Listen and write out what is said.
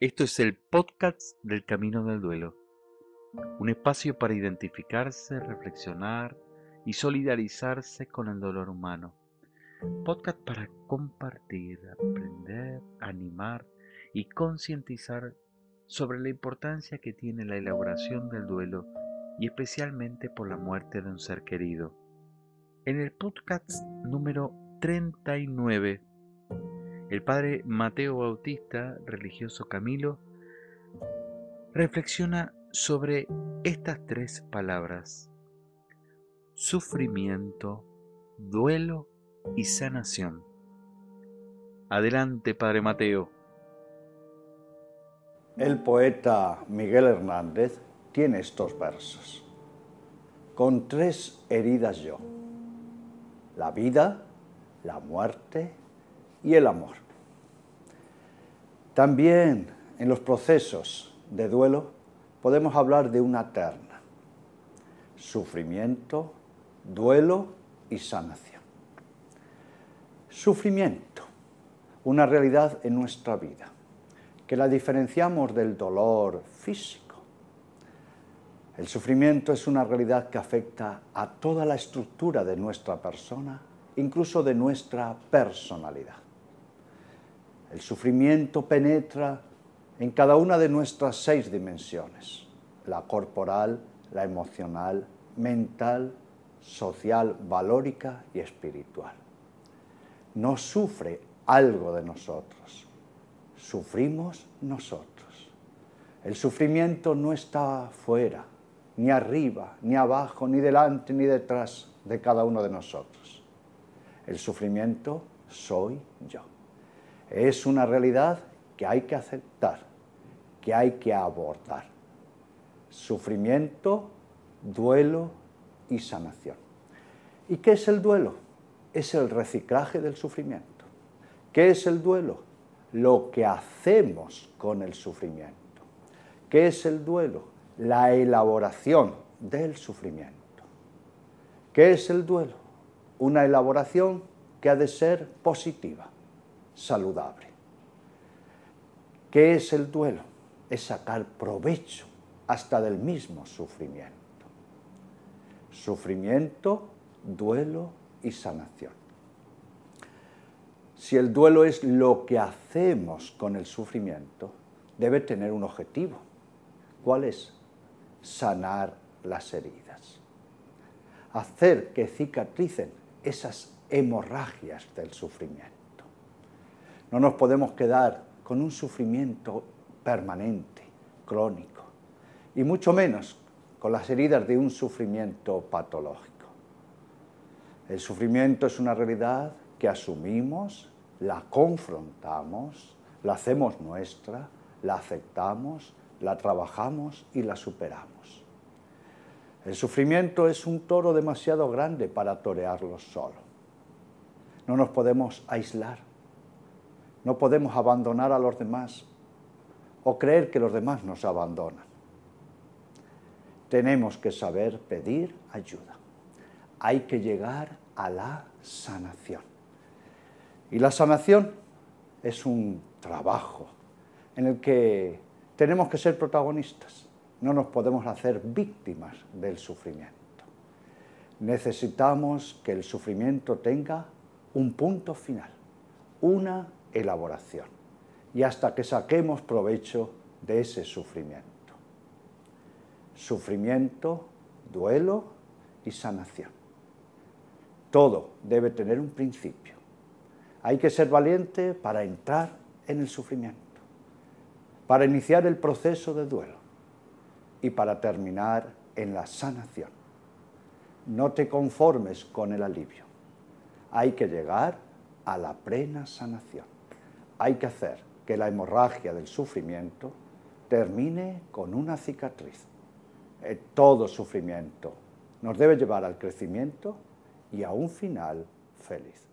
Esto es el podcast del Camino del Duelo, un espacio para identificarse, reflexionar y solidarizarse con el dolor humano. Podcast para compartir, aprender, animar y concientizar sobre la importancia que tiene la elaboración del duelo y especialmente por la muerte de un ser querido. En el podcast número 39 el padre Mateo Bautista, religioso Camilo, reflexiona sobre estas tres palabras, sufrimiento, duelo y sanación. Adelante, padre Mateo. El poeta Miguel Hernández tiene estos versos. Con tres heridas yo, la vida, la muerte y el amor. También en los procesos de duelo podemos hablar de una terna, sufrimiento, duelo y sanación. Sufrimiento, una realidad en nuestra vida, que la diferenciamos del dolor físico. El sufrimiento es una realidad que afecta a toda la estructura de nuestra persona, incluso de nuestra personalidad. El sufrimiento penetra en cada una de nuestras seis dimensiones, la corporal, la emocional, mental, social, valórica y espiritual. No sufre algo de nosotros, sufrimos nosotros. El sufrimiento no está fuera, ni arriba, ni abajo, ni delante, ni detrás de cada uno de nosotros. El sufrimiento soy yo. Es una realidad que hay que aceptar, que hay que abordar. Sufrimiento, duelo y sanación. ¿Y qué es el duelo? Es el reciclaje del sufrimiento. ¿Qué es el duelo? Lo que hacemos con el sufrimiento. ¿Qué es el duelo? La elaboración del sufrimiento. ¿Qué es el duelo? Una elaboración que ha de ser positiva saludable. ¿Qué es el duelo? Es sacar provecho hasta del mismo sufrimiento. Sufrimiento, duelo y sanación. Si el duelo es lo que hacemos con el sufrimiento, debe tener un objetivo. ¿Cuál es? Sanar las heridas. Hacer que cicatricen esas hemorragias del sufrimiento. No nos podemos quedar con un sufrimiento permanente, crónico, y mucho menos con las heridas de un sufrimiento patológico. El sufrimiento es una realidad que asumimos, la confrontamos, la hacemos nuestra, la aceptamos, la trabajamos y la superamos. El sufrimiento es un toro demasiado grande para torearlo solo. No nos podemos aislar no podemos abandonar a los demás o creer que los demás nos abandonan. Tenemos que saber pedir ayuda. Hay que llegar a la sanación. Y la sanación es un trabajo en el que tenemos que ser protagonistas. No nos podemos hacer víctimas del sufrimiento. Necesitamos que el sufrimiento tenga un punto final, una elaboración y hasta que saquemos provecho de ese sufrimiento. Sufrimiento, duelo y sanación. Todo debe tener un principio. Hay que ser valiente para entrar en el sufrimiento, para iniciar el proceso de duelo y para terminar en la sanación. No te conformes con el alivio. Hay que llegar a la plena sanación hay que hacer que la hemorragia del sufrimiento termine con una cicatriz. Eh, todo sufrimiento nos debe llevar al crecimiento y a un final feliz.